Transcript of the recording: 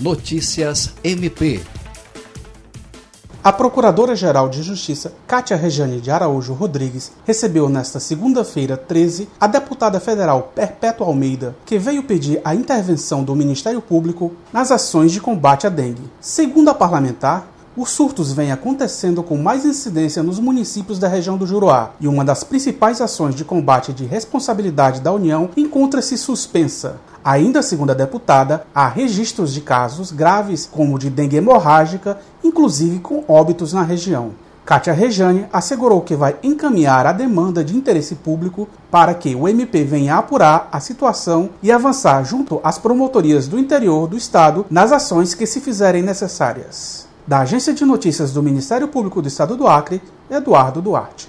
Notícias MP. A Procuradora-Geral de Justiça, Cátia Rejane de Araújo Rodrigues, recebeu nesta segunda-feira 13 a deputada federal Perpétua Almeida, que veio pedir a intervenção do Ministério Público nas ações de combate à dengue. Segundo a parlamentar, os surtos vêm acontecendo com mais incidência nos municípios da região do Juruá, e uma das principais ações de combate de responsabilidade da União encontra-se suspensa. Ainda segundo a deputada, há registros de casos graves como de dengue hemorrágica, inclusive com óbitos na região. Kátia Rejane assegurou que vai encaminhar a demanda de interesse público para que o MP venha apurar a situação e avançar junto às promotorias do interior do Estado nas ações que se fizerem necessárias. Da Agência de Notícias do Ministério Público do Estado do Acre, Eduardo Duarte.